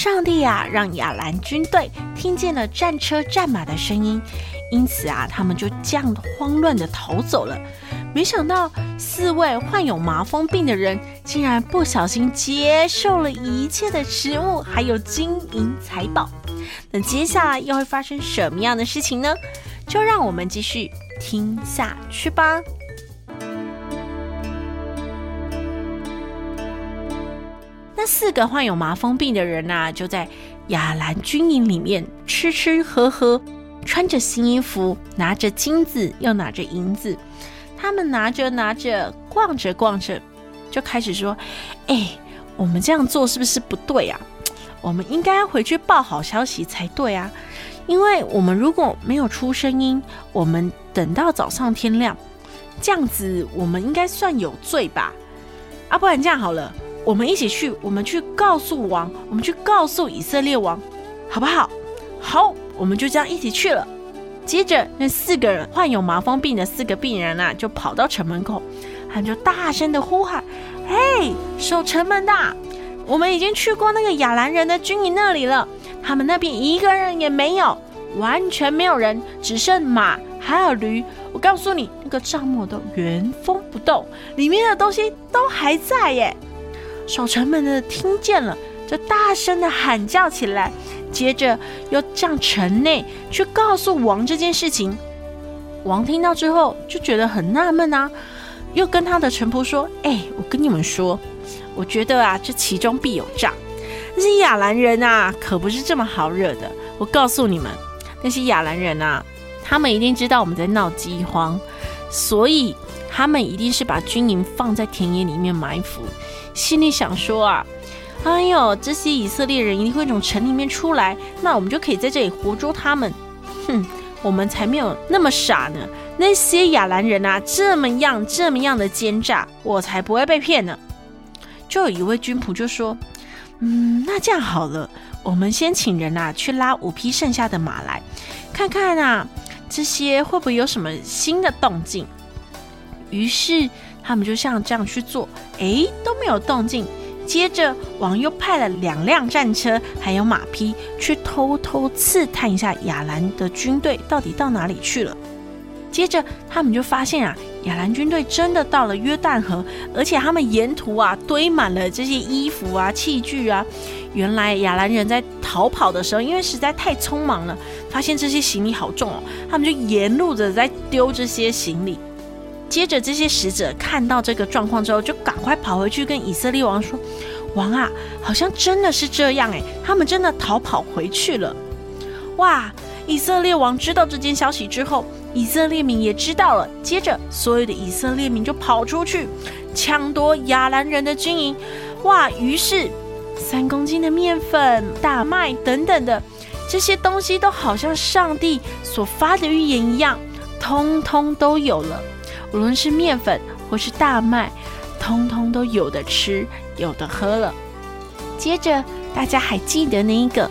上帝啊，让亚兰军队听见了战车战马的声音，因此啊，他们就这样慌乱地逃走了。没想到四位患有麻风病的人竟然不小心接受了一切的食物，还有金银财宝。那接下来又会发生什么样的事情呢？就让我们继续听下去吧。那四个患有麻风病的人呐、啊，就在亚兰军营里面吃吃喝喝，穿着新衣服，拿着金子又拿着银子。他们拿着拿着，逛着逛着，就开始说：“哎，我们这样做是不是不对啊？我们应该回去报好消息才对啊！因为我们如果没有出声音，我们等到早上天亮，这样子我们应该算有罪吧？啊，不然这样好了。”我们一起去，我们去告诉王，我们去告诉以色列王，好不好？好，我们就这样一起去了。接着，那四个人患有麻风病的四个病人啊，就跑到城门口，他们就大声的呼喊：“嘿，守城门的，我们已经去过那个亚兰人的军营那里了，他们那边一个人也没有，完全没有人，只剩马还有驴。我告诉你，那个帐幕都原封不动，里面的东西都还在耶。”守城门的听见了，就大声的喊叫起来，接着又向城内去告诉王这件事情。王听到之后就觉得很纳闷啊，又跟他的臣仆说：“哎，我跟你们说，我觉得啊，这其中必有诈。那些亚兰人啊，可不是这么好惹的。我告诉你们，那些亚兰人啊，他们一定知道我们在闹饥荒，所以他们一定是把军营放在田野里面埋伏。”心里想说啊，哎呦，这些以色列人一定会从城里面出来，那我们就可以在这里活捉他们。哼，我们才没有那么傻呢。那些亚兰人啊，这么样这么样的奸诈，我才不会被骗呢。就有一位军仆就说：“嗯，那这样好了，我们先请人啊去拉五匹剩下的马来，看看啊，这些会不会有什么新的动静。”于是。他们就像这样去做，哎，都没有动静。接着，王又派了两辆战车，还有马匹，去偷偷刺探一下亚兰的军队到底到哪里去了。接着，他们就发现啊，亚兰军队真的到了约旦河，而且他们沿途啊堆满了这些衣服啊、器具啊。原来亚兰人在逃跑的时候，因为实在太匆忙了，发现这些行李好重哦，他们就沿路的在丢这些行李。接着，这些使者看到这个状况之后，就赶快跑回去跟以色列王说：“王啊，好像真的是这样诶，他们真的逃跑回去了。”哇！以色列王知道这件消息之后，以色列民也知道了。接着，所有的以色列民就跑出去抢夺亚兰人的军营。哇！于是，三公斤的面粉、大麦等等的这些东西，都好像上帝所发的预言一样，通通都有了。无论是面粉或是大麦，通通都有的吃，有的喝了。接着，大家还记得那一个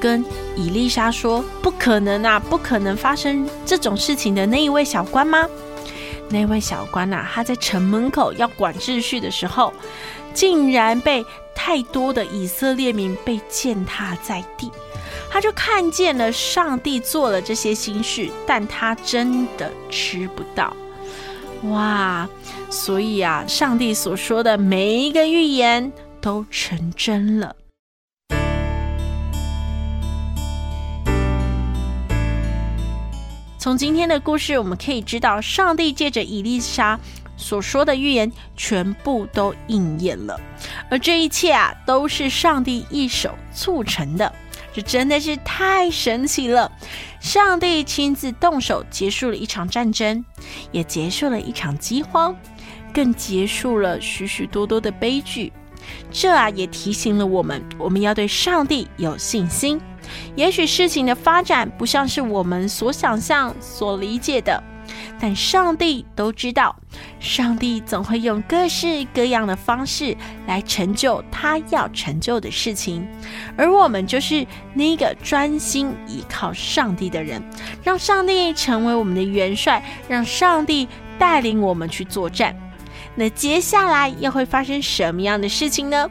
跟伊丽莎说不可能啊，不可能发生这种事情的那一位小官吗？那位小官呐、啊，他在城门口要管秩序的时候，竟然被太多的以色列民被践踏在地。他就看见了上帝做了这些心事，但他真的吃不到。哇，所以啊，上帝所说的每一个预言都成真了。从今天的故事，我们可以知道，上帝借着伊丽莎所说的预言全部都应验了，而这一切啊，都是上帝一手促成的。这真的是太神奇了！上帝亲自动手，结束了一场战争，也结束了一场饥荒，更结束了许许多多的悲剧。这啊也提醒了我们，我们要对上帝有信心。也许事情的发展不像是我们所想象、所理解的，但上帝都知道，上帝总会用各式各样的方式来成就他要成就的事情，而我们就是那个专心依靠上帝的人，让上帝成为我们的元帅，让上帝带领我们去作战。那接下来又会发生什么样的事情呢？